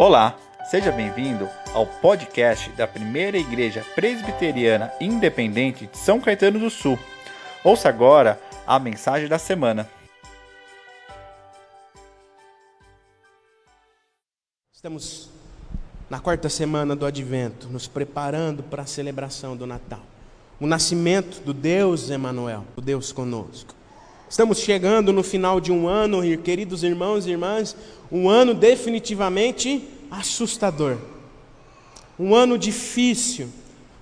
Olá, seja bem-vindo ao podcast da Primeira Igreja Presbiteriana Independente de São Caetano do Sul. Ouça agora a mensagem da semana. Estamos na quarta semana do Advento, nos preparando para a celebração do Natal. O nascimento do Deus Emanuel, o Deus conosco. Estamos chegando no final de um ano, queridos irmãos e irmãs, um ano definitivamente assustador. Um ano difícil,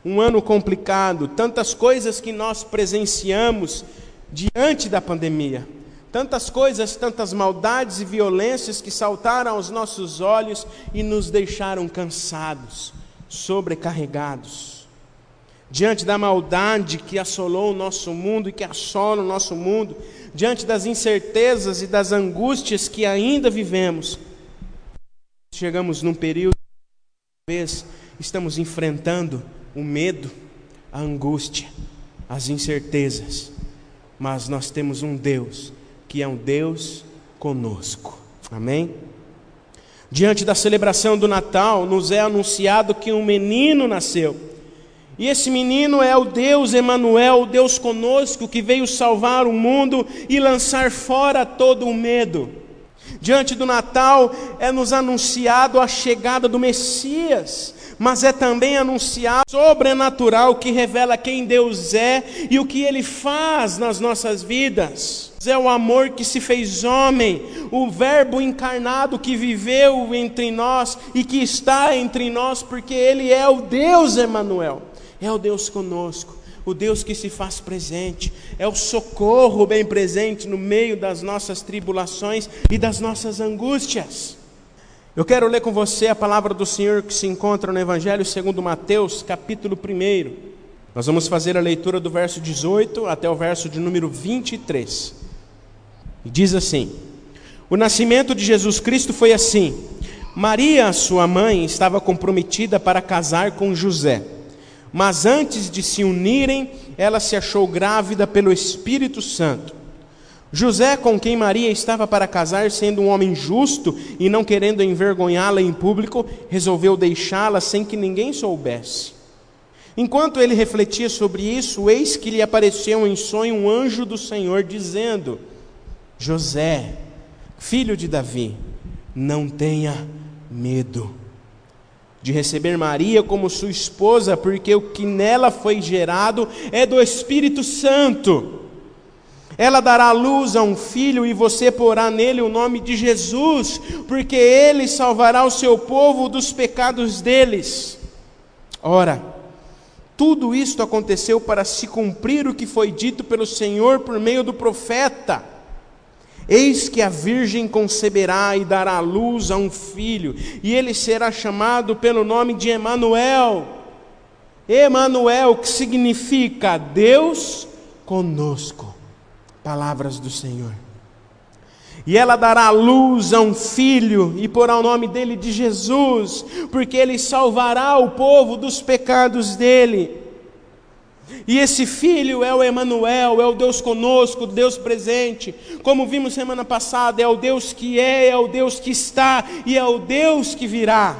um ano complicado, tantas coisas que nós presenciamos diante da pandemia. Tantas coisas, tantas maldades e violências que saltaram aos nossos olhos e nos deixaram cansados, sobrecarregados diante da maldade que assolou o nosso mundo e que assola o nosso mundo, diante das incertezas e das angústias que ainda vivemos, chegamos num período vez estamos enfrentando o medo, a angústia, as incertezas, mas nós temos um Deus que é um Deus conosco. Amém? Diante da celebração do Natal, nos é anunciado que um menino nasceu e esse menino é o Deus Emanuel, o Deus conosco, que veio salvar o mundo e lançar fora todo o medo. Diante do Natal é nos anunciado a chegada do Messias, mas é também anunciado sobrenatural que revela quem Deus é e o que ele faz nas nossas vidas. É o amor que se fez homem, o Verbo encarnado que viveu entre nós e que está entre nós, porque ele é o Deus Emanuel é o Deus conosco, o Deus que se faz presente, é o socorro bem presente no meio das nossas tribulações e das nossas angústias. Eu quero ler com você a palavra do Senhor que se encontra no Evangelho segundo Mateus, capítulo 1. Nós vamos fazer a leitura do verso 18 até o verso de número 23. E diz assim: O nascimento de Jesus Cristo foi assim: Maria, sua mãe, estava comprometida para casar com José. Mas antes de se unirem, ela se achou grávida pelo Espírito Santo. José, com quem Maria estava para casar, sendo um homem justo e não querendo envergonhá-la em público, resolveu deixá-la sem que ninguém soubesse. Enquanto ele refletia sobre isso, eis que lhe apareceu em sonho um anjo do Senhor, dizendo: José, filho de Davi, não tenha medo de receber Maria como sua esposa, porque o que nela foi gerado é do Espírito Santo. Ela dará luz a um filho e você porá nele o nome de Jesus, porque ele salvará o seu povo dos pecados deles. Ora, tudo isto aconteceu para se cumprir o que foi dito pelo Senhor por meio do profeta. Eis que a virgem conceberá e dará luz a um filho, e ele será chamado pelo nome de Emanuel. Emanuel, que significa Deus conosco. Palavras do Senhor. E ela dará luz a um filho e porá o nome dele de Jesus, porque ele salvará o povo dos pecados dele. E esse filho é o Emanuel, é o Deus conosco, Deus presente. Como vimos semana passada, é o Deus que é, é o Deus que está e é o Deus que virá.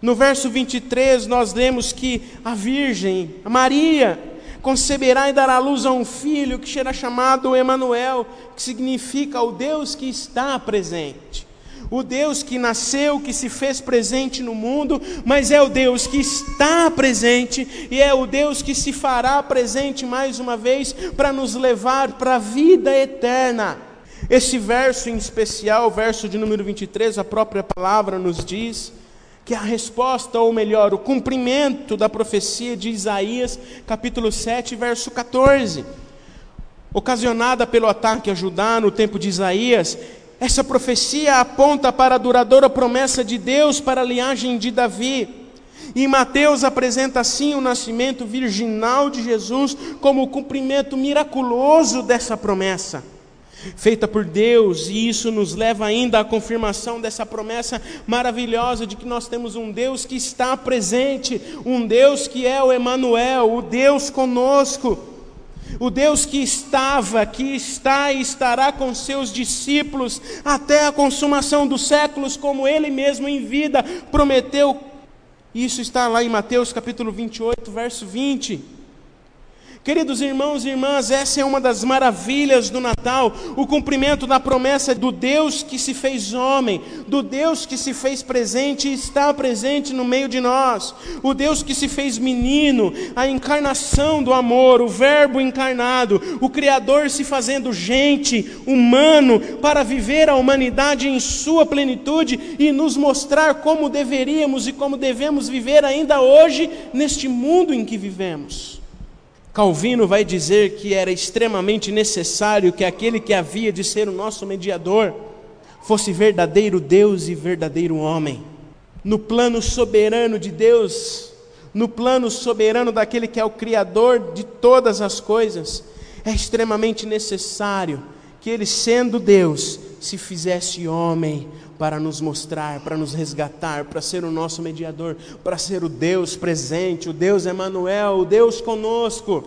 No verso 23 nós lemos que a virgem, a Maria, conceberá e dará luz a um filho que será chamado Emanuel, que significa o Deus que está presente o Deus que nasceu, que se fez presente no mundo, mas é o Deus que está presente e é o Deus que se fará presente mais uma vez para nos levar para a vida eterna. Esse verso em especial, o verso de número 23, a própria palavra nos diz que a resposta, ou melhor, o cumprimento da profecia de Isaías, capítulo 7, verso 14. Ocasionada pelo ataque a Judá no tempo de Isaías, essa profecia aponta para a duradoura promessa de Deus para a linhagem de Davi. E Mateus apresenta assim o nascimento virginal de Jesus como o cumprimento miraculoso dessa promessa, feita por Deus, e isso nos leva ainda à confirmação dessa promessa maravilhosa de que nós temos um Deus que está presente, um Deus que é o Emanuel, o Deus conosco. O Deus que estava, que está e estará com seus discípulos até a consumação dos séculos, como ele mesmo em vida prometeu. Isso está lá em Mateus capítulo 28, verso 20. Queridos irmãos e irmãs, essa é uma das maravilhas do Natal, o cumprimento da promessa do Deus que se fez homem, do Deus que se fez presente e está presente no meio de nós, o Deus que se fez menino, a encarnação do amor, o Verbo encarnado, o Criador se fazendo gente, humano, para viver a humanidade em sua plenitude e nos mostrar como deveríamos e como devemos viver ainda hoje neste mundo em que vivemos. Calvino vai dizer que era extremamente necessário que aquele que havia de ser o nosso mediador fosse verdadeiro Deus e verdadeiro homem. No plano soberano de Deus, no plano soberano daquele que é o Criador de todas as coisas, é extremamente necessário que ele, sendo Deus, se fizesse homem para nos mostrar, para nos resgatar, para ser o nosso mediador, para ser o Deus presente, o Deus Emanuel, o Deus conosco.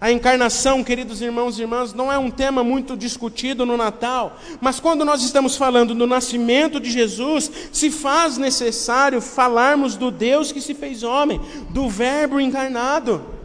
A encarnação, queridos irmãos e irmãs, não é um tema muito discutido no Natal, mas quando nós estamos falando do nascimento de Jesus, se faz necessário falarmos do Deus que se fez homem, do Verbo encarnado.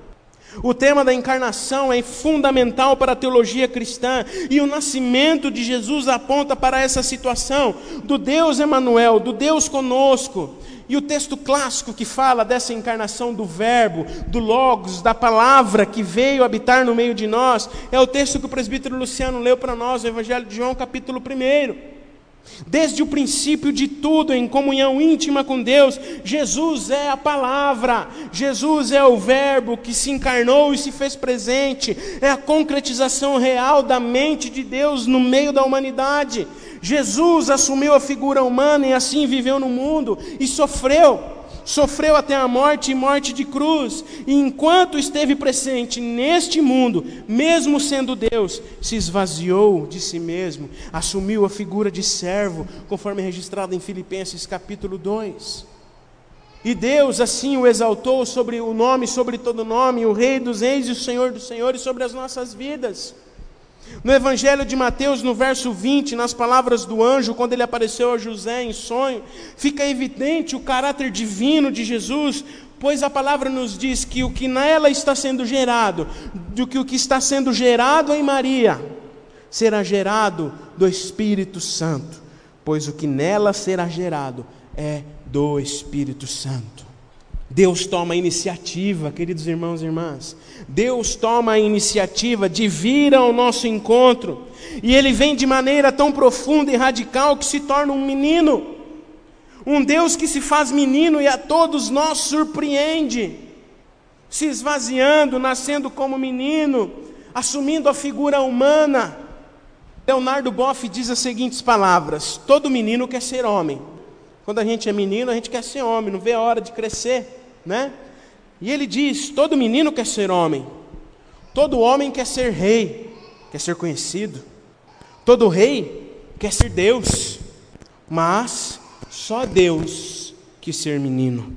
O tema da encarnação é fundamental para a teologia cristã e o nascimento de Jesus aponta para essa situação do Deus Emanuel, do Deus conosco. E o texto clássico que fala dessa encarnação do Verbo, do Logos, da palavra que veio habitar no meio de nós, é o texto que o presbítero Luciano leu para nós, o Evangelho de João, capítulo 1. Desde o princípio de tudo, em comunhão íntima com Deus, Jesus é a palavra, Jesus é o Verbo que se encarnou e se fez presente, é a concretização real da mente de Deus no meio da humanidade. Jesus assumiu a figura humana e assim viveu no mundo e sofreu sofreu até a morte e morte de cruz, e enquanto esteve presente neste mundo, mesmo sendo Deus, se esvaziou de si mesmo, assumiu a figura de servo, conforme registrado em Filipenses capítulo 2. E Deus assim o exaltou sobre o nome, sobre todo nome, o Rei dos Reis e o Senhor dos Senhores sobre as nossas vidas. No Evangelho de Mateus, no verso 20, nas palavras do anjo, quando ele apareceu a José em sonho, fica evidente o caráter divino de Jesus, pois a palavra nos diz que o que nela está sendo gerado, do que o que está sendo gerado em Maria, será gerado do Espírito Santo, pois o que nela será gerado é do Espírito Santo. Deus toma a iniciativa, queridos irmãos e irmãs. Deus toma a iniciativa de vir ao nosso encontro. E Ele vem de maneira tão profunda e radical que se torna um menino. Um Deus que se faz menino e a todos nós surpreende. Se esvaziando, nascendo como menino, assumindo a figura humana. Leonardo Boff diz as seguintes palavras: Todo menino quer ser homem. Quando a gente é menino, a gente quer ser homem, não vê a hora de crescer né? E ele diz: todo menino quer ser homem, todo homem quer ser rei, quer ser conhecido, todo rei quer ser Deus, mas só Deus quis ser menino,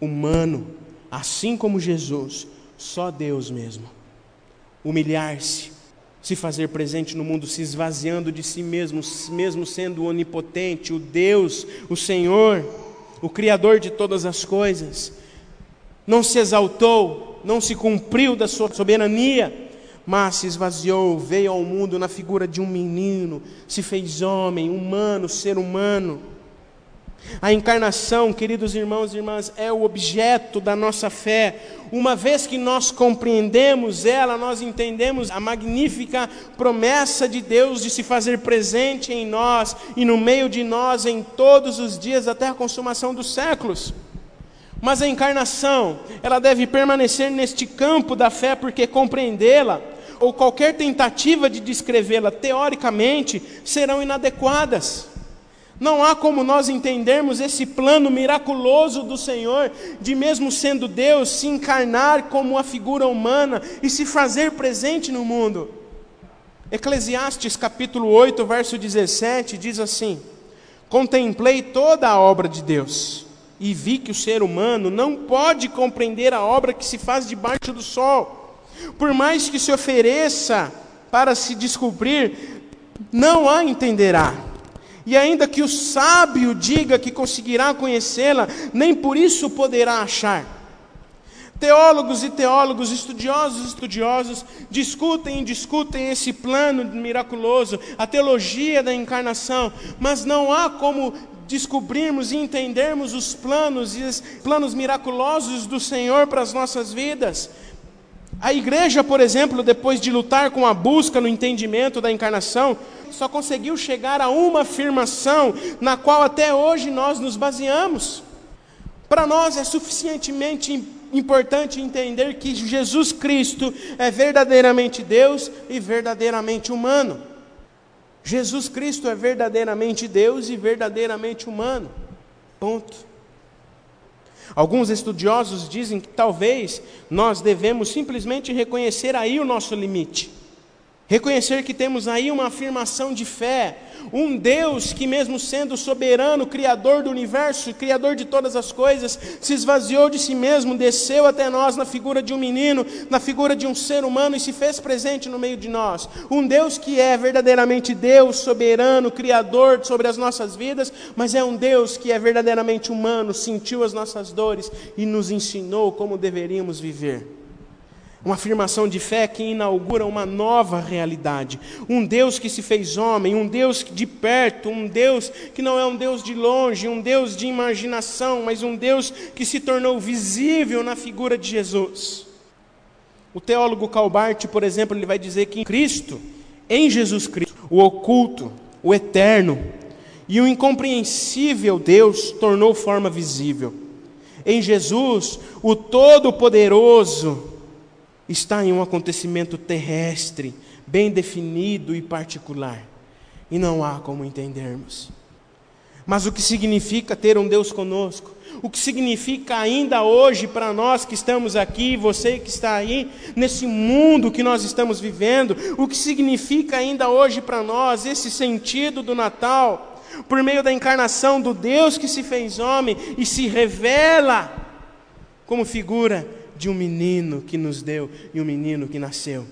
humano, assim como Jesus, só Deus mesmo. Humilhar-se, se fazer presente no mundo, se esvaziando de si mesmo, mesmo sendo onipotente, o Deus, o Senhor, o Criador de todas as coisas não se exaltou, não se cumpriu da sua soberania, mas se esvaziou, veio ao mundo na figura de um menino, se fez homem, humano, ser humano. A encarnação, queridos irmãos e irmãs, é o objeto da nossa fé. Uma vez que nós compreendemos ela, nós entendemos a magnífica promessa de Deus de se fazer presente em nós e no meio de nós em todos os dias até a consumação dos séculos. Mas a encarnação, ela deve permanecer neste campo da fé, porque compreendê-la, ou qualquer tentativa de descrevê-la teoricamente, serão inadequadas. Não há como nós entendermos esse plano miraculoso do Senhor, de mesmo sendo Deus, se encarnar como uma figura humana e se fazer presente no mundo. Eclesiastes capítulo 8, verso 17 diz assim: Contemplei toda a obra de Deus e vi que o ser humano não pode compreender a obra que se faz debaixo do sol. Por mais que se ofereça para se descobrir, não a entenderá. E ainda que o sábio diga que conseguirá conhecê-la, nem por isso poderá achar. Teólogos e teólogos, estudiosos e estudiosos, discutem e discutem esse plano miraculoso, a teologia da encarnação, mas não há como descobrirmos e entendermos os planos e os planos miraculosos do Senhor para as nossas vidas. A igreja, por exemplo, depois de lutar com a busca no entendimento da encarnação, só conseguiu chegar a uma afirmação na qual até hoje nós nos baseamos. Para nós é suficientemente importante entender que Jesus Cristo é verdadeiramente Deus e verdadeiramente humano. Jesus Cristo é verdadeiramente Deus e verdadeiramente humano. Ponto. Alguns estudiosos dizem que talvez nós devemos simplesmente reconhecer aí o nosso limite. Reconhecer que temos aí uma afirmação de fé, um Deus que, mesmo sendo soberano, Criador do universo, Criador de todas as coisas, se esvaziou de si mesmo, desceu até nós na figura de um menino, na figura de um ser humano e se fez presente no meio de nós. Um Deus que é verdadeiramente Deus, soberano, Criador sobre as nossas vidas, mas é um Deus que é verdadeiramente humano, sentiu as nossas dores e nos ensinou como deveríamos viver. Uma afirmação de fé que inaugura uma nova realidade. Um Deus que se fez homem, um Deus de perto, um Deus que não é um Deus de longe, um Deus de imaginação, mas um Deus que se tornou visível na figura de Jesus. O teólogo Calbart, por exemplo, ele vai dizer que em Cristo, em Jesus Cristo, o oculto, o eterno e o incompreensível Deus tornou forma visível. Em Jesus, o Todo-Poderoso está em um acontecimento terrestre, bem definido e particular, e não há como entendermos. Mas o que significa ter um Deus conosco? O que significa ainda hoje para nós que estamos aqui, você que está aí, nesse mundo que nós estamos vivendo, o que significa ainda hoje para nós esse sentido do Natal, por meio da encarnação do Deus que se fez homem e se revela como figura de um menino que nos deu e um menino que nasceu.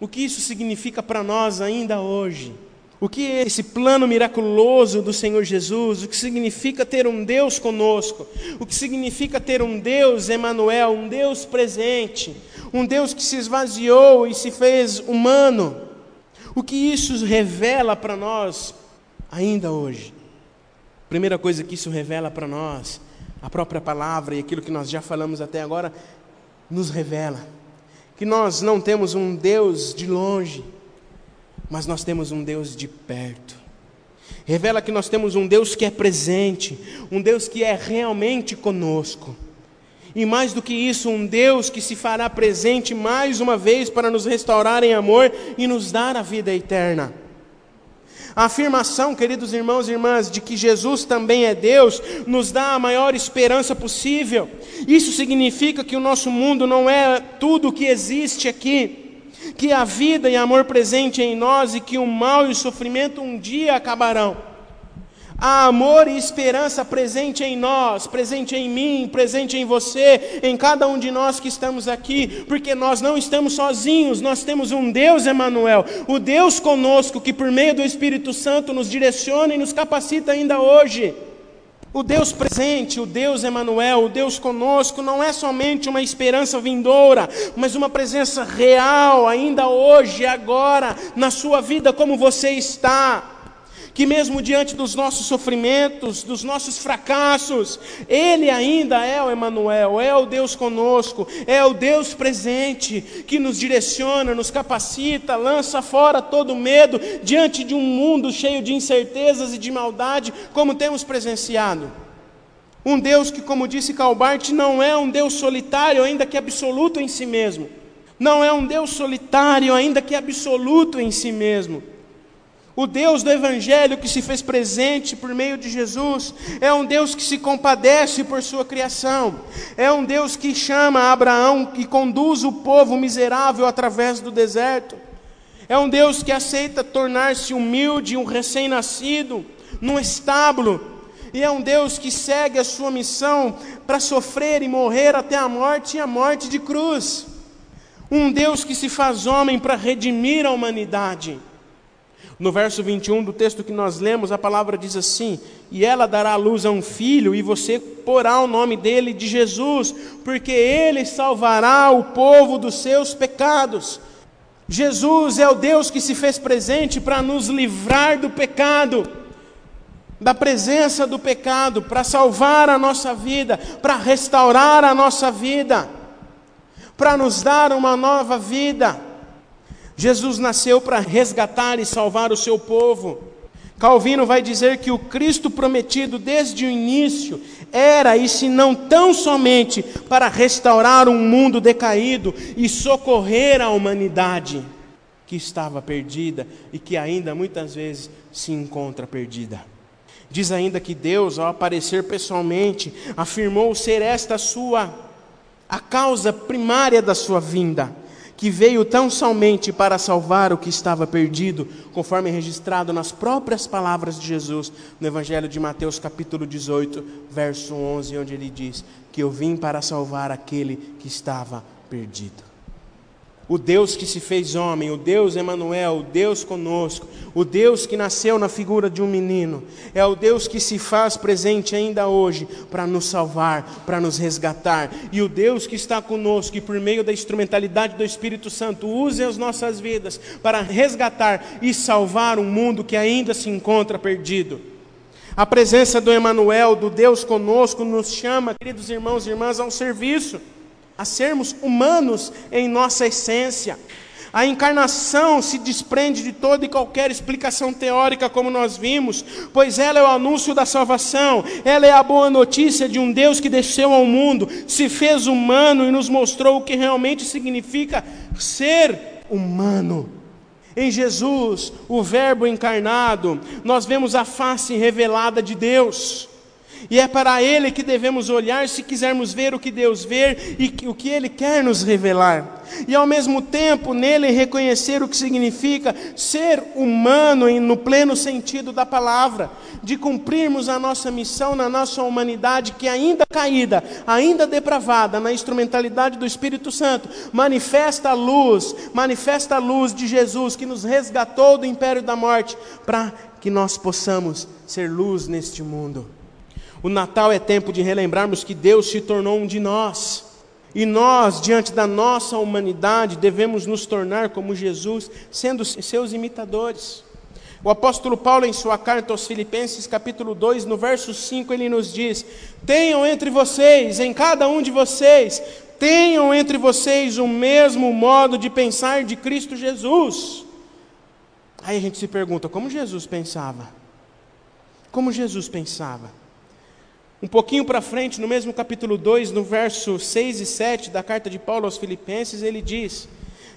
O que isso significa para nós ainda hoje? O que é esse plano miraculoso do Senhor Jesus? O que significa ter um Deus conosco? O que significa ter um Deus Emanuel, um Deus presente, um Deus que se esvaziou e se fez humano? O que isso revela para nós ainda hoje? Primeira coisa que isso revela para nós a própria palavra e aquilo que nós já falamos até agora nos revela que nós não temos um Deus de longe, mas nós temos um Deus de perto. Revela que nós temos um Deus que é presente, um Deus que é realmente conosco. E mais do que isso, um Deus que se fará presente mais uma vez para nos restaurar em amor e nos dar a vida eterna. A afirmação, queridos irmãos e irmãs, de que Jesus também é Deus, nos dá a maior esperança possível. Isso significa que o nosso mundo não é tudo o que existe aqui, que a vida e amor presente em nós e que o mal e o sofrimento um dia acabarão. Há amor e esperança presente em nós, presente em mim, presente em você, em cada um de nós que estamos aqui, porque nós não estamos sozinhos, nós temos um Deus Emanuel, o Deus conosco que por meio do Espírito Santo nos direciona e nos capacita ainda hoje. O Deus presente, o Deus Emanuel, o Deus conosco não é somente uma esperança vindoura, mas uma presença real ainda hoje, agora, na sua vida como você está que mesmo diante dos nossos sofrimentos, dos nossos fracassos, Ele ainda é o Emanuel, é o Deus conosco, é o Deus presente que nos direciona, nos capacita, lança fora todo medo diante de um mundo cheio de incertezas e de maldade, como temos presenciado. Um Deus que, como disse Calbart, não é um Deus solitário, ainda que absoluto em si mesmo. Não é um Deus solitário, ainda que absoluto em si mesmo o Deus do Evangelho que se fez presente por meio de Jesus é um Deus que se compadece por sua criação, é um Deus que chama Abraão e conduz o povo miserável através do deserto, é um Deus que aceita tornar-se humilde, um recém-nascido, num estábulo, e é um Deus que segue a sua missão para sofrer e morrer até a morte e a morte de cruz. Um Deus que se faz homem para redimir a humanidade. No verso 21 do texto que nós lemos, a palavra diz assim: E ela dará à luz a um filho, e você porá o nome dele de Jesus, porque ele salvará o povo dos seus pecados. Jesus é o Deus que se fez presente para nos livrar do pecado, da presença do pecado, para salvar a nossa vida, para restaurar a nossa vida, para nos dar uma nova vida. Jesus nasceu para resgatar e salvar o seu povo. Calvino vai dizer que o Cristo prometido desde o início era, e se não tão somente, para restaurar um mundo decaído e socorrer a humanidade que estava perdida e que ainda muitas vezes se encontra perdida. Diz ainda que Deus, ao aparecer pessoalmente, afirmou ser esta sua a causa primária da sua vinda que veio tão somente para salvar o que estava perdido, conforme registrado nas próprias palavras de Jesus no Evangelho de Mateus, capítulo 18, verso 11, onde ele diz: Que eu vim para salvar aquele que estava perdido o Deus que se fez homem, o Deus Emanuel, o Deus conosco, o Deus que nasceu na figura de um menino, é o Deus que se faz presente ainda hoje para nos salvar, para nos resgatar, e o Deus que está conosco e por meio da instrumentalidade do Espírito Santo use as nossas vidas para resgatar e salvar um mundo que ainda se encontra perdido. A presença do Emanuel, do Deus conosco, nos chama, queridos irmãos e irmãs, ao serviço a sermos humanos em nossa essência. A encarnação se desprende de toda e qualquer explicação teórica, como nós vimos, pois ela é o anúncio da salvação, ela é a boa notícia de um Deus que desceu ao mundo, se fez humano e nos mostrou o que realmente significa ser humano. Em Jesus, o Verbo encarnado, nós vemos a face revelada de Deus. E é para Ele que devemos olhar se quisermos ver o que Deus vê e o que Ele quer nos revelar. E ao mesmo tempo, nele reconhecer o que significa ser humano no pleno sentido da palavra, de cumprirmos a nossa missão na nossa humanidade que ainda caída, ainda depravada, na instrumentalidade do Espírito Santo, manifesta a luz, manifesta a luz de Jesus que nos resgatou do império da morte, para que nós possamos ser luz neste mundo. O Natal é tempo de relembrarmos que Deus se tornou um de nós. E nós, diante da nossa humanidade, devemos nos tornar como Jesus, sendo seus imitadores. O apóstolo Paulo, em sua carta aos Filipenses, capítulo 2, no verso 5, ele nos diz: Tenham entre vocês, em cada um de vocês, tenham entre vocês o mesmo modo de pensar de Cristo Jesus. Aí a gente se pergunta: como Jesus pensava? Como Jesus pensava? Um pouquinho para frente, no mesmo capítulo 2, no verso 6 e 7 da carta de Paulo aos Filipenses, ele diz: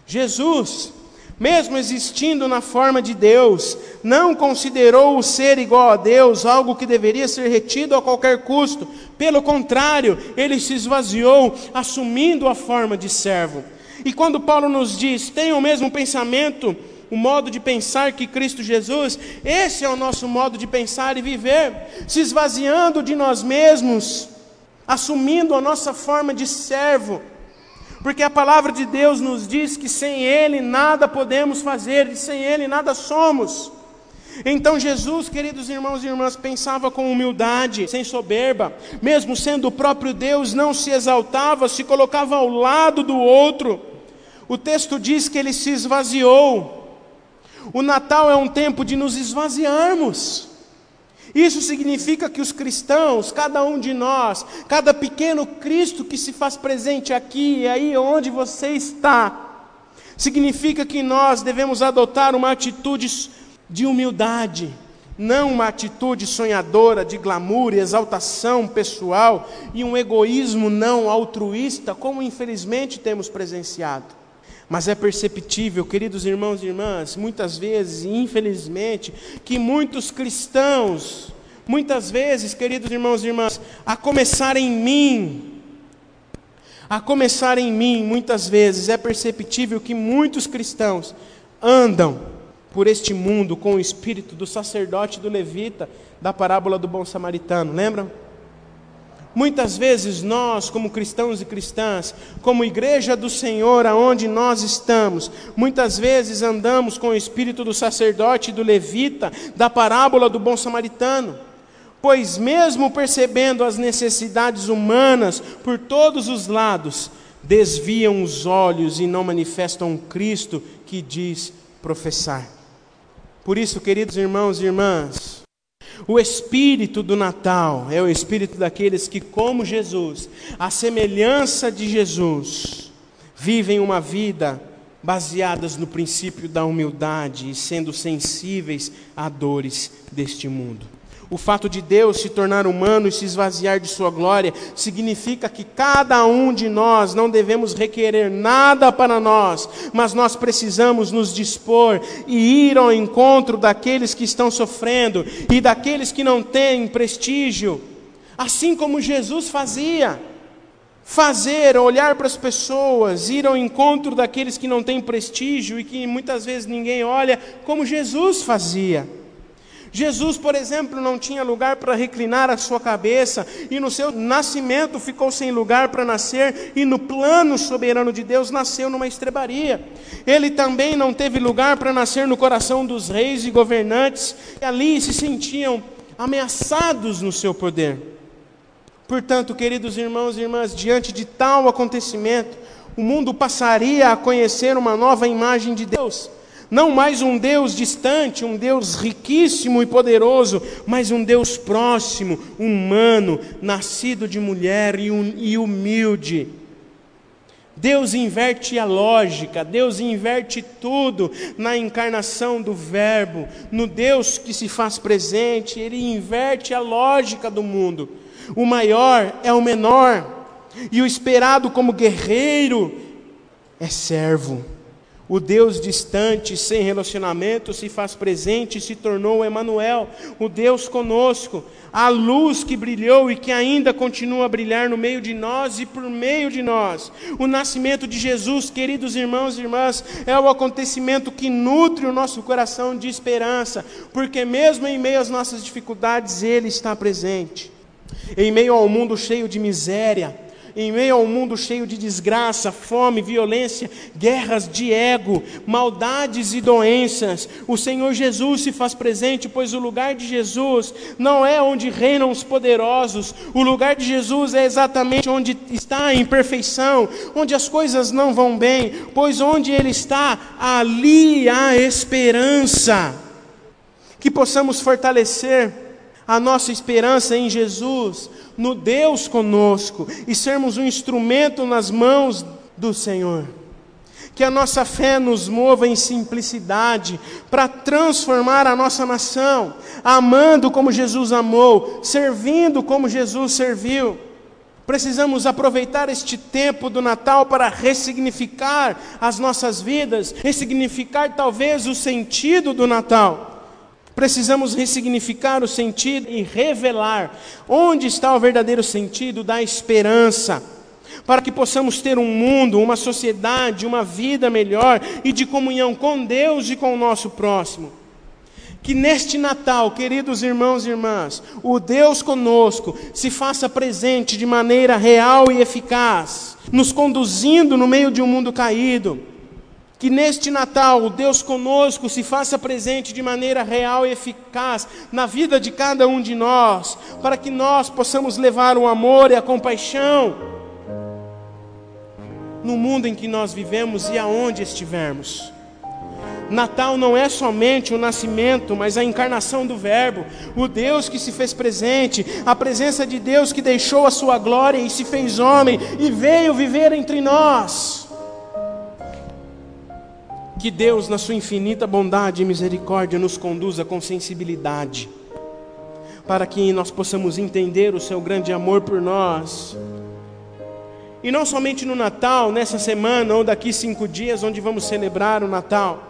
Jesus, mesmo existindo na forma de Deus, não considerou o ser igual a Deus algo que deveria ser retido a qualquer custo. Pelo contrário, ele se esvaziou, assumindo a forma de servo. E quando Paulo nos diz: tenha o mesmo pensamento o modo de pensar que Cristo Jesus, esse é o nosso modo de pensar e viver, se esvaziando de nós mesmos, assumindo a nossa forma de servo, porque a palavra de Deus nos diz que sem Ele nada podemos fazer e sem Ele nada somos. Então Jesus, queridos irmãos e irmãs, pensava com humildade, sem soberba, mesmo sendo o próprio Deus, não se exaltava, se colocava ao lado do outro. O texto diz que ele se esvaziou, o Natal é um tempo de nos esvaziarmos. Isso significa que os cristãos, cada um de nós, cada pequeno Cristo que se faz presente aqui e aí onde você está, significa que nós devemos adotar uma atitude de humildade, não uma atitude sonhadora de glamour e exaltação pessoal e um egoísmo não altruísta, como infelizmente temos presenciado. Mas é perceptível, queridos irmãos e irmãs, muitas vezes, infelizmente, que muitos cristãos, muitas vezes, queridos irmãos e irmãs, a começar em mim, a começar em mim, muitas vezes é perceptível que muitos cristãos andam por este mundo com o espírito do sacerdote do levita da parábola do bom samaritano, lembram? Muitas vezes nós, como cristãos e cristãs, como igreja do Senhor aonde nós estamos, muitas vezes andamos com o espírito do sacerdote e do levita, da parábola do bom samaritano. Pois mesmo percebendo as necessidades humanas por todos os lados, desviam os olhos e não manifestam Cristo que diz professar. Por isso, queridos irmãos e irmãs, o espírito do Natal é o espírito daqueles que, como Jesus, a semelhança de Jesus, vivem uma vida baseadas no princípio da humildade e sendo sensíveis a dores deste mundo. O fato de Deus se tornar humano e se esvaziar de sua glória significa que cada um de nós não devemos requerer nada para nós, mas nós precisamos nos dispor e ir ao encontro daqueles que estão sofrendo e daqueles que não têm prestígio, assim como Jesus fazia. Fazer, olhar para as pessoas, ir ao encontro daqueles que não têm prestígio e que muitas vezes ninguém olha, como Jesus fazia. Jesus, por exemplo, não tinha lugar para reclinar a sua cabeça, e no seu nascimento ficou sem lugar para nascer, e no plano soberano de Deus nasceu numa estrebaria. Ele também não teve lugar para nascer no coração dos reis e governantes, que ali se sentiam ameaçados no seu poder. Portanto, queridos irmãos e irmãs, diante de tal acontecimento, o mundo passaria a conhecer uma nova imagem de Deus não mais um Deus distante, um Deus riquíssimo e poderoso, mas um Deus próximo, humano, nascido de mulher e humilde. Deus inverte a lógica, Deus inverte tudo na encarnação do Verbo, no Deus que se faz presente, Ele inverte a lógica do mundo. O maior é o menor, e o esperado como guerreiro é servo. O Deus distante, sem relacionamento, se faz presente e se tornou Emanuel, o Deus conosco, a luz que brilhou e que ainda continua a brilhar no meio de nós e por meio de nós. O nascimento de Jesus, queridos irmãos e irmãs, é o acontecimento que nutre o nosso coração de esperança, porque mesmo em meio às nossas dificuldades, ele está presente. Em meio ao mundo cheio de miséria, em meio a um mundo cheio de desgraça, fome, violência, guerras de ego, maldades e doenças, o Senhor Jesus se faz presente, pois o lugar de Jesus não é onde reinam os poderosos, o lugar de Jesus é exatamente onde está a imperfeição, onde as coisas não vão bem, pois onde Ele está, ali há esperança. Que possamos fortalecer a nossa esperança em Jesus, no Deus conosco e sermos um instrumento nas mãos do Senhor. Que a nossa fé nos mova em simplicidade para transformar a nossa nação, amando como Jesus amou, servindo como Jesus serviu. Precisamos aproveitar este tempo do Natal para ressignificar as nossas vidas, ressignificar talvez o sentido do Natal Precisamos ressignificar o sentido e revelar onde está o verdadeiro sentido da esperança, para que possamos ter um mundo, uma sociedade, uma vida melhor e de comunhão com Deus e com o nosso próximo. Que neste Natal, queridos irmãos e irmãs, o Deus conosco se faça presente de maneira real e eficaz, nos conduzindo no meio de um mundo caído que neste Natal o Deus conosco se faça presente de maneira real e eficaz na vida de cada um de nós, para que nós possamos levar o amor e a compaixão no mundo em que nós vivemos e aonde estivermos. Natal não é somente o nascimento, mas a encarnação do Verbo, o Deus que se fez presente, a presença de Deus que deixou a sua glória e se fez homem e veio viver entre nós. Que Deus, na sua infinita bondade e misericórdia, nos conduza com sensibilidade, para que nós possamos entender o seu grande amor por nós. E não somente no Natal, nessa semana ou daqui cinco dias, onde vamos celebrar o Natal,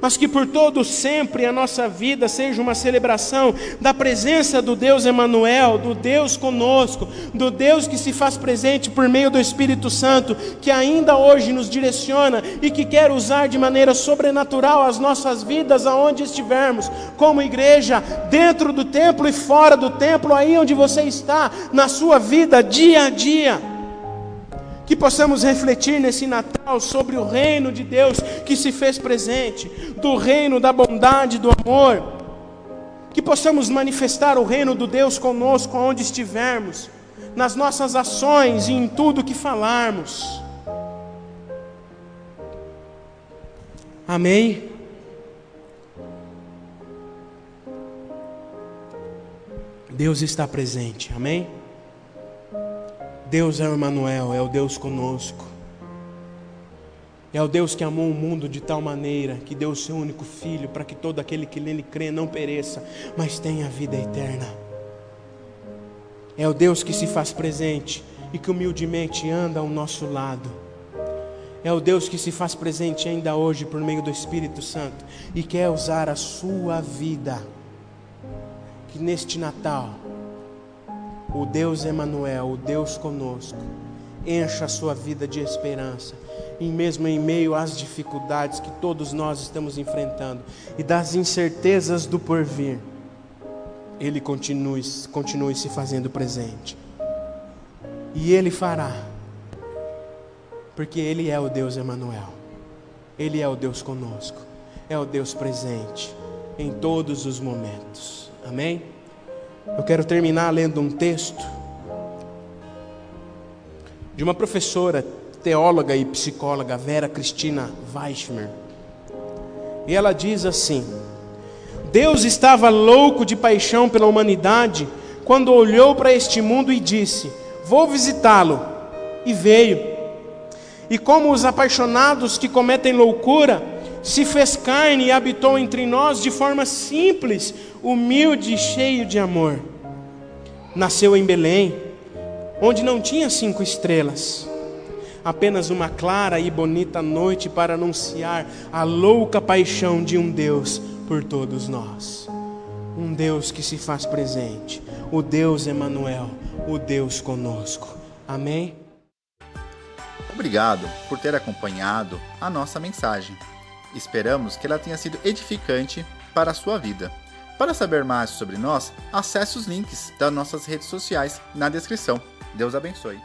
mas que por todo sempre a nossa vida seja uma celebração da presença do Deus Emanuel, do Deus conosco, do Deus que se faz presente por meio do Espírito Santo, que ainda hoje nos direciona e que quer usar de maneira sobrenatural as nossas vidas aonde estivermos, como igreja, dentro do templo e fora do templo, aí onde você está, na sua vida dia a dia que possamos refletir nesse Natal sobre o reino de Deus que se fez presente, do reino da bondade, do amor, que possamos manifestar o reino do Deus conosco onde estivermos, nas nossas ações e em tudo que falarmos. Amém. Deus está presente, amém? Deus é o Emmanuel, é o Deus conosco. É o Deus que amou o mundo de tal maneira que deu o seu único filho para que todo aquele que nele crê não pereça, mas tenha vida eterna. É o Deus que se faz presente e que humildemente anda ao nosso lado. É o Deus que se faz presente ainda hoje por meio do Espírito Santo e quer usar a sua vida. Que neste Natal o Deus Emanuel, o Deus conosco, encha a sua vida de esperança, e mesmo em meio às dificuldades que todos nós estamos enfrentando e das incertezas do porvir, Ele continue, continue se fazendo presente. E Ele fará, porque Ele é o Deus Emanuel, Ele é o Deus conosco, é o Deus presente em todos os momentos. Amém? Eu quero terminar lendo um texto de uma professora, teóloga e psicóloga, Vera Cristina Weichmer. E ela diz assim: Deus estava louco de paixão pela humanidade quando olhou para este mundo e disse: Vou visitá-lo. E veio. E como os apaixonados que cometem loucura, se fez carne e habitou entre nós de forma simples, humilde e cheio de amor. Nasceu em Belém, onde não tinha cinco estrelas, apenas uma clara e bonita noite para anunciar a louca paixão de um Deus por todos nós. Um Deus que se faz presente, o Deus Emanuel, o Deus conosco. Amém. Obrigado por ter acompanhado a nossa mensagem. Esperamos que ela tenha sido edificante para a sua vida. Para saber mais sobre nós, acesse os links das nossas redes sociais na descrição. Deus abençoe.